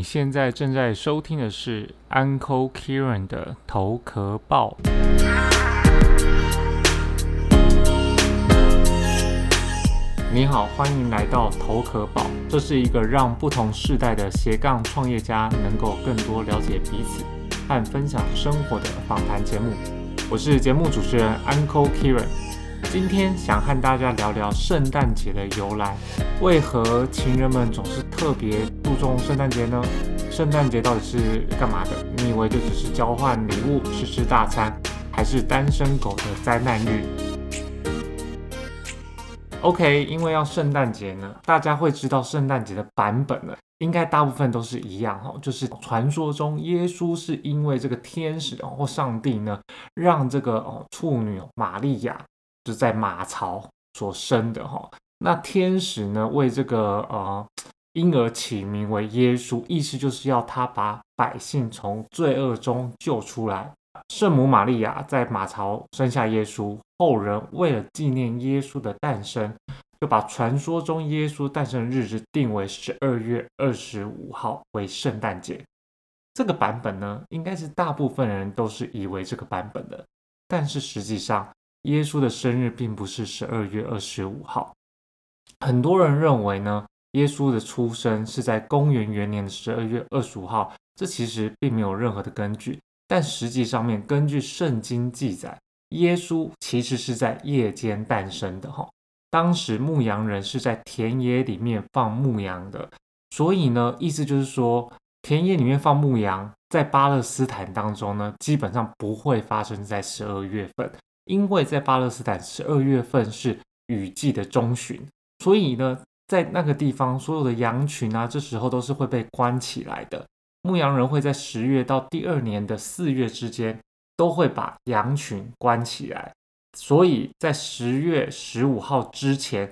你现在正在收听的是 Uncle Kieran 的头壳报。你好，欢迎来到头壳报。这是一个让不同世代的斜杠创业家能够更多了解彼此和分享生活的访谈节目。我是节目主持人 Uncle Kieran。今天想和大家聊聊圣诞节的由来，为何情人们总是特别注重圣诞节呢？圣诞节到底是干嘛的？你以为就只是交换礼物、吃吃大餐，还是单身狗的灾难日？OK，因为要圣诞节呢，大家会知道圣诞节的版本呢，应该大部分都是一样哈，就是传说中耶稣是因为这个天使或上帝呢，让这个哦处女玛利亚。是在马槽所生的哈，那天使呢为这个呃婴儿起名为耶稣，意思就是要他把百姓从罪恶中救出来。圣母玛利亚在马槽生下耶稣，后人为了纪念耶稣的诞生，就把传说中耶稣诞生的日子定为十二月二十五号为圣诞节。这个版本呢，应该是大部分人都是以为这个版本的，但是实际上。耶稣的生日并不是十二月二十五号，很多人认为呢，耶稣的出生是在公元元年的十二月二十五号，这其实并没有任何的根据。但实际上面，根据圣经记载，耶稣其实是在夜间诞生的哈。当时牧羊人是在田野里面放牧羊的，所以呢，意思就是说，田野里面放牧羊，在巴勒斯坦当中呢，基本上不会发生在十二月份。因为在巴勒斯坦十二月份是雨季的中旬，所以呢，在那个地方所有的羊群啊，这时候都是会被关起来的。牧羊人会在十月到第二年的四月之间，都会把羊群关起来，所以在十月十五号之前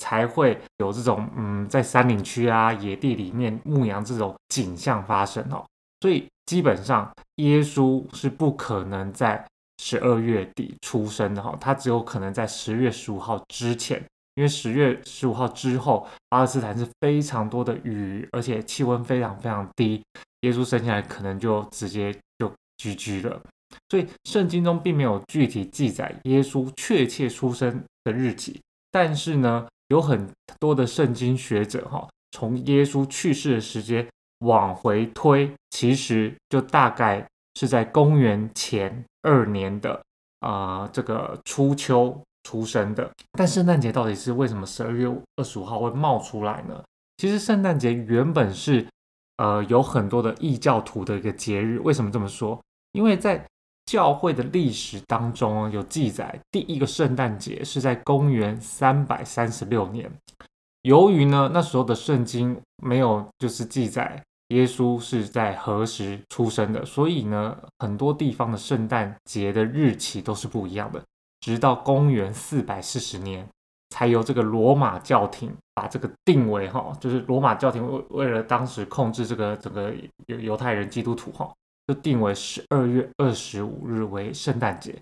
才会有这种嗯，在山岭区啊、野地里面牧羊这种景象发生哦。所以基本上耶稣是不可能在。十二月底出生的哈，他只有可能在十月十五号之前，因为十月十五号之后，巴勒斯坦是非常多的雨，而且气温非常非常低，耶稣生下来可能就直接就居居了。所以圣经中并没有具体记载耶稣确切出生的日期，但是呢，有很多的圣经学者哈，从耶稣去世的时间往回推，其实就大概。是在公元前二年的啊，这个初秋出生的。但圣诞节到底是为什么十二月二十五号会冒出来呢？其实圣诞节原本是呃有很多的异教徒的一个节日。为什么这么说？因为在教会的历史当中有记载，第一个圣诞节是在公元三百三十六年。由于呢那时候的圣经没有就是记载。耶稣是在何时出生的？所以呢，很多地方的圣诞节的日期都是不一样的。直到公元四百四十年，才由这个罗马教廷把这个定为哈，就是罗马教廷为为了当时控制这个整个犹犹太人基督徒哈，就定为十二月二十五日为圣诞节。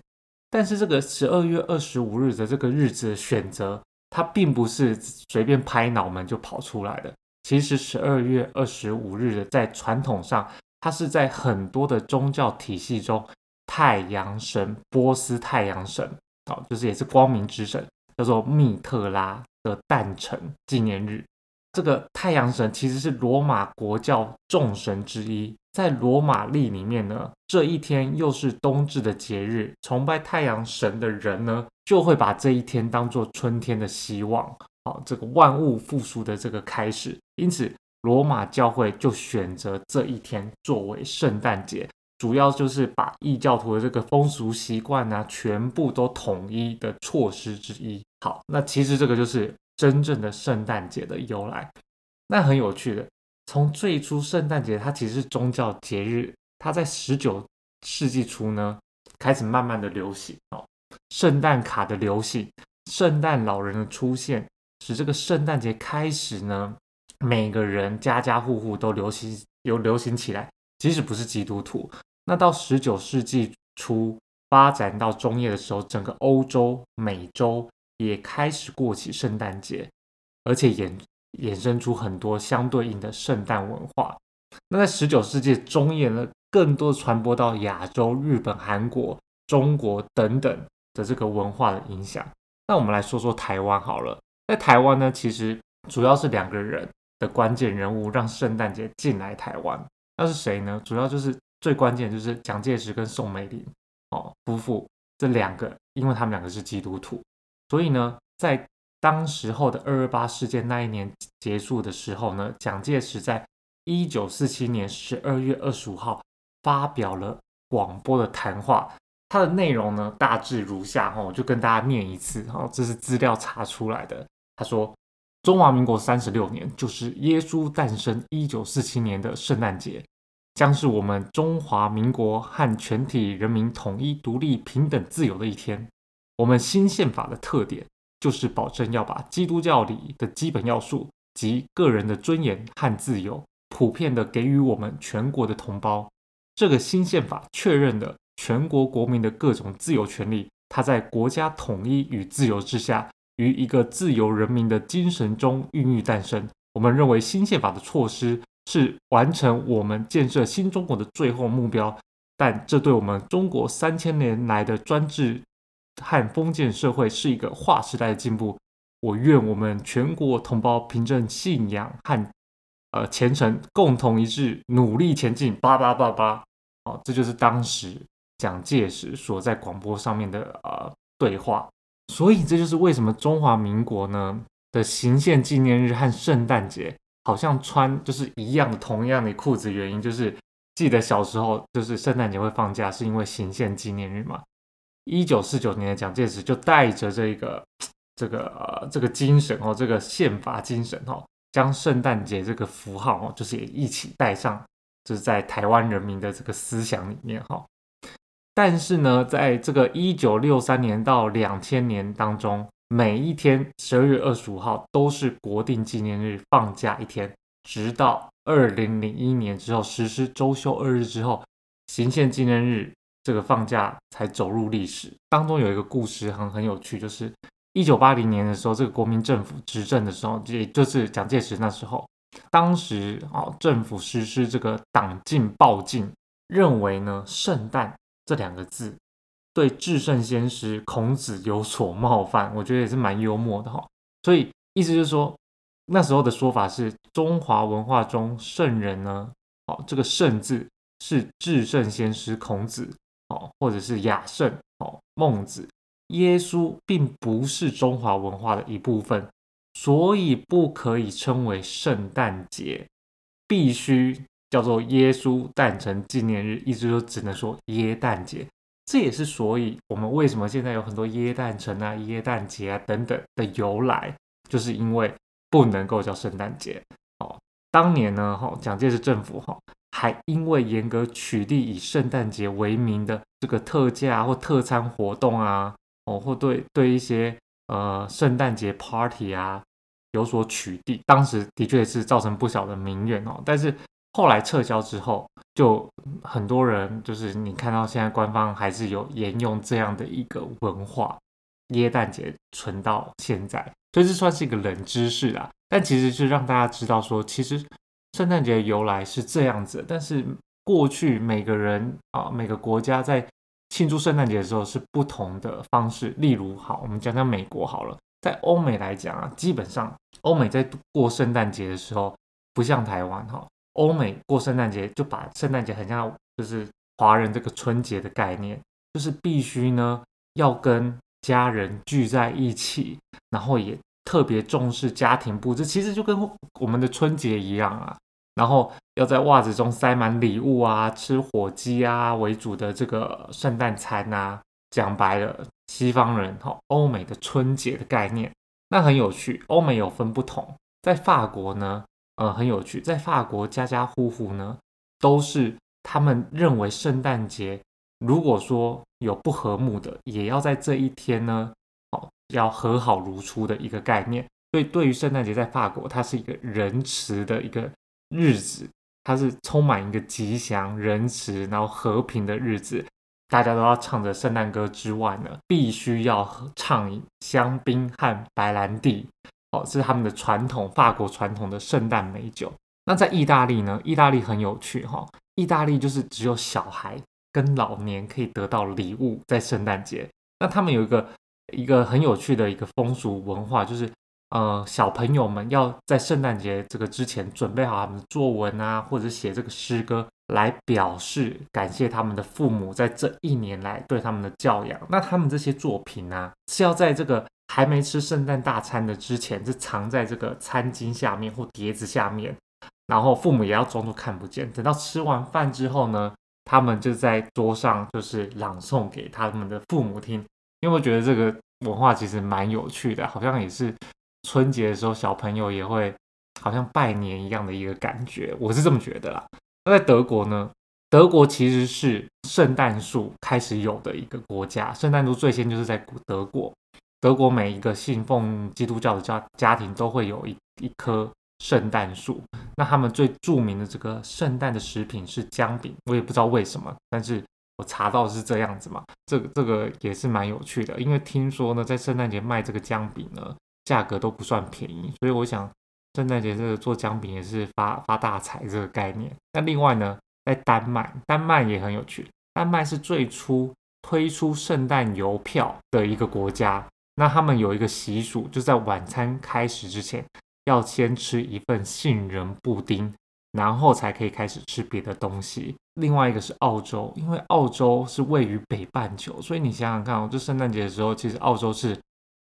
但是这个十二月二十五日的这个日子选择，它并不是随便拍脑门就跑出来的。其实十二月二十五日的，在传统上，它是在很多的宗教体系中，太阳神波斯太阳神，哦，就是也是光明之神，叫做密特拉的诞辰纪念日。这个太阳神其实是罗马国教众神之一，在罗马历里面呢，这一天又是冬至的节日，崇拜太阳神的人呢，就会把这一天当做春天的希望。好，这个万物复苏的这个开始，因此罗马教会就选择这一天作为圣诞节，主要就是把异教徒的这个风俗习惯呢，全部都统一的措施之一。好，那其实这个就是真正的圣诞节的由来。那很有趣的，从最初圣诞节它其实是宗教节日，它在十九世纪初呢开始慢慢的流行哦，圣诞卡的流行，圣诞老人的出现。使这个圣诞节开始呢，每个人家家户户都流行有流行起来，即使不是基督徒。那到十九世纪初发展到中叶的时候，整个欧洲、美洲也开始过起圣诞节，而且衍衍生出很多相对应的圣诞文化。那在十九世纪中叶呢，更多传播到亚洲、日本、韩国、中国等等的这个文化的影响。那我们来说说台湾好了，在台湾呢，其实主要是两个人的关键人物让圣诞节进来台湾，那是谁呢？主要就是最关键就是蒋介石跟宋美龄哦夫妇这两个，因为他们两个是基督徒，所以呢，在当时候的二二八事件那一年结束的时候呢，蒋介石在一九四七年十二月二十五号发表了广播的谈话，它的内容呢大致如下哈，我就跟大家念一次哈，这是资料查出来的。他说，中华民国三十六年就是耶稣诞生一九四七年的圣诞节，将是我们中华民国和全体人民统一、独立、平等、自由的一天。我们新宪法的特点。就是保证要把基督教里的基本要素及个人的尊严和自由，普遍的给予我们全国的同胞。这个新宪法确认了全国国民的各种自由权利，它在国家统一与自由之下，于一个自由人民的精神中孕育诞生。我们认为新宪法的措施是完成我们建设新中国的最后目标，但这对我们中国三千年来的专制。和封建社会是一个划时代的进步。我愿我们全国同胞凭着信仰和呃虔诚，共同一致，努力前进。八八八八，哦，这就是当时蒋介石所在广播上面的呃对话。所以这就是为什么中华民国呢的行宪纪念日和圣诞节好像穿就是一样同样的裤子，原因就是记得小时候就是圣诞节会放假，是因为行宪纪念日嘛。一九四九年的蒋介石就带着这个、这个、呃、这个精神哦，这个宪法精神哦，将圣诞节这个符号哦，就是也一起带上，就是在台湾人民的这个思想里面哈。但是呢，在这个一九六三年到两千年当中，每一天十二月二十五号都是国定纪念日，放假一天，直到二零零一年之后实施周休二日之后，行宪纪念日。这个放假才走入历史当中有一个故事很很有趣，就是一九八零年的时候，这个国民政府执政的时候，也就是蒋介石那时候，当时啊政府实施这个党禁报禁，认为呢圣诞这两个字对至圣先师孔子有所冒犯，我觉得也是蛮幽默的哈。所以意思就是说，那时候的说法是中华文化中圣人呢，哦这个圣字是至圣先师孔子。哦，或者是雅圣哦，孟子，耶稣并不是中华文化的一部分，所以不可以称为圣诞节，必须叫做耶稣诞辰纪念日，意思就只能说耶诞节。这也是所以我们为什么现在有很多耶诞城啊、耶诞节啊等等的由来，就是因为不能够叫圣诞节。哦，当年呢，哈，蒋介石政府哈。还因为严格取缔以圣诞节为名的这个特价或特餐活动啊，哦，或对对一些呃圣诞节 party 啊有所取缔，当时的确是造成不小的民怨哦。但是后来撤销之后，就很多人就是你看到现在官方还是有沿用这样的一个文化，耶诞节存到现在，所以这算是一个冷知识啊。但其实是让大家知道说，其实。圣诞节由来是这样子，但是过去每个人啊，每个国家在庆祝圣诞节的时候是不同的方式。例如，好，我们讲讲美国好了，在欧美来讲啊，基本上欧美在过圣诞节的时候，不像台湾哈，欧美过圣诞节就把圣诞节很像就是华人这个春节的概念，就是必须呢要跟家人聚在一起，然后也。特别重视家庭布置，其实就跟我们的春节一样啊。然后要在袜子中塞满礼物啊，吃火鸡啊为主的这个圣诞餐啊。讲白了，西方人哈，欧美的春节的概念，那很有趣。欧美有分不同，在法国呢，呃，很有趣，在法国家家户户呢都是他们认为圣诞节，如果说有不和睦的，也要在这一天呢。要和好如初的一个概念，所以对于圣诞节在法国，它是一个仁慈的一个日子，它是充满一个吉祥、仁慈，然后和平的日子。大家都要唱着圣诞歌之外呢，必须要唱香槟和白兰地，哦，是他们的传统，法国传统的圣诞美酒。那在意大利呢？意大利很有趣哈，意大利就是只有小孩跟老年可以得到礼物在圣诞节。那他们有一个一个很有趣的一个风俗文化，就是呃小朋友们要在圣诞节这个之前准备好他们的作文啊，或者写这个诗歌。来表示感谢他们的父母在这一年来对他们的教养。那他们这些作品呢，是要在这个还没吃圣诞大餐的之前，是藏在这个餐巾下面或碟子下面，然后父母也要装作看不见。等到吃完饭之后呢，他们就在桌上就是朗诵给他们的父母听。因为我觉得这个文化其实蛮有趣的，好像也是春节的时候小朋友也会好像拜年一样的一个感觉，我是这么觉得啦。那在德国呢？德国其实是圣诞树开始有的一个国家，圣诞树最先就是在德国。德国每一个信奉基督教的家家庭都会有一一棵圣诞树。那他们最著名的这个圣诞的食品是姜饼，我也不知道为什么，但是我查到是这样子嘛。这个这个也是蛮有趣的，因为听说呢，在圣诞节卖这个姜饼呢，价格都不算便宜，所以我想。圣诞节这个做姜饼也是发发大财这个概念。那另外呢，在丹麦，丹麦也很有趣。丹麦是最初推出圣诞邮票的一个国家。那他们有一个习俗，就在晚餐开始之前，要先吃一份杏仁布丁，然后才可以开始吃别的东西。另外一个是澳洲，因为澳洲是位于北半球，所以你想想看哦，就圣诞节的时候，其实澳洲是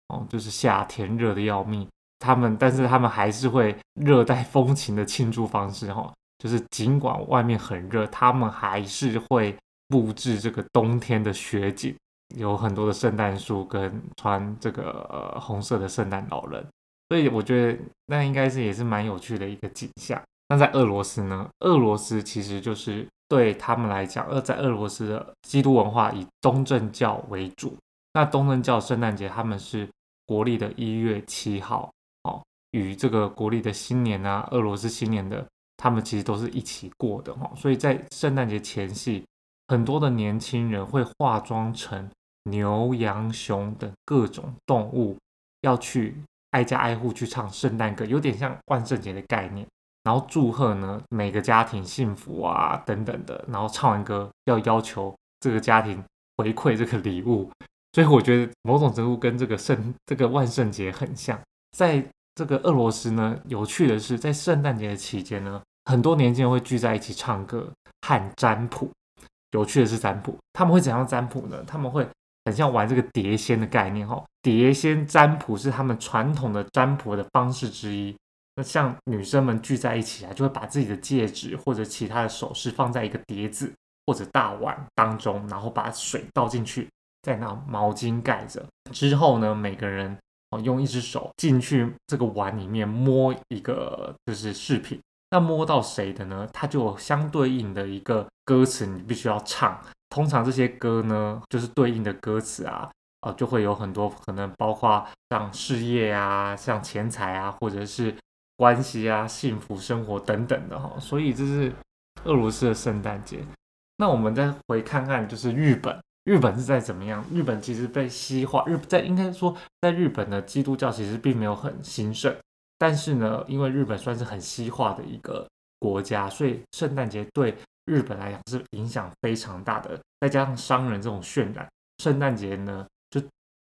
哦，就是夏天热的要命。他们，但是他们还是会热带风情的庆祝方式哈，就是尽管外面很热，他们还是会布置这个冬天的雪景，有很多的圣诞树跟穿这个呃红色的圣诞老人，所以我觉得那应该是也是蛮有趣的一个景象。那在俄罗斯呢？俄罗斯其实就是对他们来讲，呃，在俄罗斯的基督文化以东正教为主，那东正教圣诞节他们是国历的一月七号哦。与这个国历的新年啊，俄罗斯新年的，他们其实都是一起过的哈。所以在圣诞节前夕，很多的年轻人会化妆成牛、羊、熊等各种动物，要去挨家挨户去唱圣诞歌，有点像万圣节的概念。然后祝贺呢每个家庭幸福啊等等的。然后唱完歌要要求这个家庭回馈这个礼物。所以我觉得某种程度跟这个圣这个万圣节很像，在。这个俄罗斯呢，有趣的是，在圣诞节的期间呢，很多年轻人会聚在一起唱歌和占卜。有趣的是占卜，他们会怎样占卜呢？他们会很像玩这个碟仙的概念哈。碟仙占卜是他们传统的占卜的方式之一。那像女生们聚在一起啊，就会把自己的戒指或者其他的首饰放在一个碟子或者大碗当中，然后把水倒进去，再拿毛巾盖着。之后呢，每个人。用一只手进去这个碗里面摸一个就是饰品，那摸到谁的呢？它就有相对应的一个歌词，你必须要唱。通常这些歌呢，就是对应的歌词啊，呃，就会有很多可能，包括像事业啊、像钱财啊，或者是关系啊、幸福生活等等的哈。所以这是俄罗斯的圣诞节。那我们再回看看，就是日本。日本是在怎么样？日本其实被西化，日在应该说，在日本的基督教其实并没有很兴盛，但是呢，因为日本算是很西化的一个国家，所以圣诞节对日本来讲是影响非常大的。再加上商人这种渲染，圣诞节呢就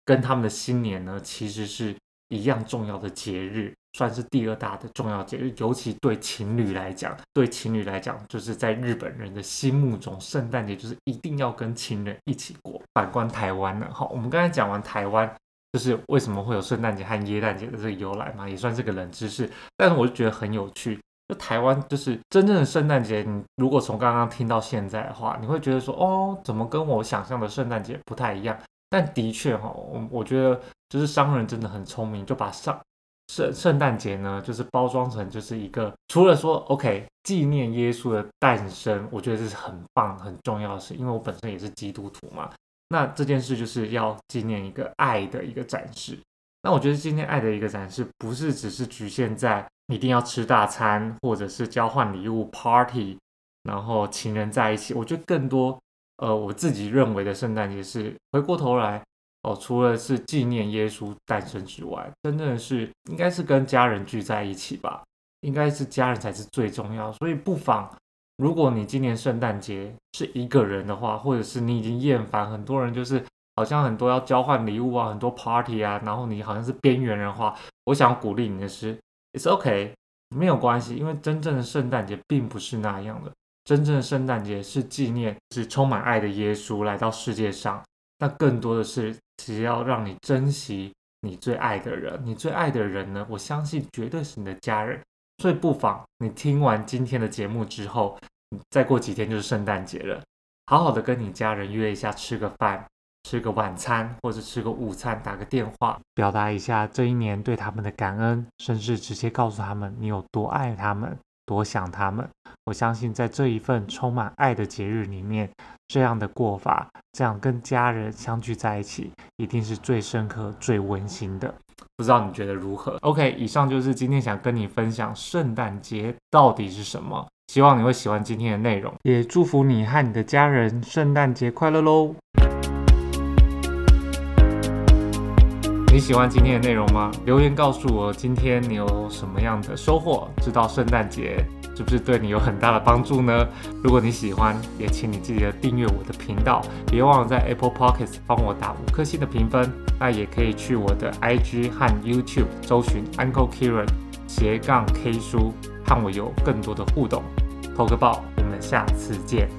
跟他们的新年呢其实是一样重要的节日。算是第二大的重要节日，尤其对情侣来讲，对情侣来讲，就是在日本人的心目中，圣诞节就是一定要跟情人一起过。反观台湾呢，好，我们刚才讲完台湾，就是为什么会有圣诞节和耶诞节的这个由来嘛，也算是个冷知识。但是我就觉得很有趣，就台湾就是真正的圣诞节，你如果从刚刚听到现在的话，你会觉得说，哦，怎么跟我想象的圣诞节不太一样？但的确哈，我我觉得就是商人真的很聪明，就把上。圣圣诞节呢，就是包装成就是一个，除了说 OK 纪念耶稣的诞生，我觉得这是很棒很重要的事，因为我本身也是基督徒嘛。那这件事就是要纪念一个爱的一个展示。那我觉得今天爱的一个展示，不是只是局限在一定要吃大餐，或者是交换礼物 party，然后情人在一起。我觉得更多，呃，我自己认为的圣诞节是回过头来。哦，除了是纪念耶稣诞生之外，真正的是应该是跟家人聚在一起吧。应该是家人才是最重要。所以不妨，如果你今年圣诞节是一个人的话，或者是你已经厌烦很多人，就是好像很多要交换礼物啊，很多 party 啊，然后你好像是边缘人话，我想鼓励你的是，it's OK，没有关系，因为真正的圣诞节并不是那样的。真正的圣诞节是纪念是充满爱的耶稣来到世界上，那更多的是只要让你珍惜你最爱的人，你最爱的人呢，我相信绝对是你的家人。所以不妨你听完今天的节目之后，再过几天就是圣诞节了，好好的跟你家人约一下吃个饭，吃个晚餐或者吃个午餐，打个电话，表达一下这一年对他们的感恩，甚至直接告诉他们你有多爱他们。多想他们，我相信在这一份充满爱的节日里面，这样的过法，这样跟家人相聚在一起，一定是最深刻、最温馨的。不知道你觉得如何？OK，以上就是今天想跟你分享圣诞节到底是什么，希望你会喜欢今天的内容，也祝福你和你的家人圣诞节快乐喽！你喜欢今天的内容吗？留言告诉我，今天你有什么样的收获？知道圣诞节是不是对你有很大的帮助呢？如果你喜欢，也请你记得订阅我的频道，别忘了在 Apple Podcast 帮我打五颗星的评分。那也可以去我的 IG 和 YouTube 搜寻 Uncle Kieran 斜杠 K 书，和我有更多的互动。投个报，我们下次见。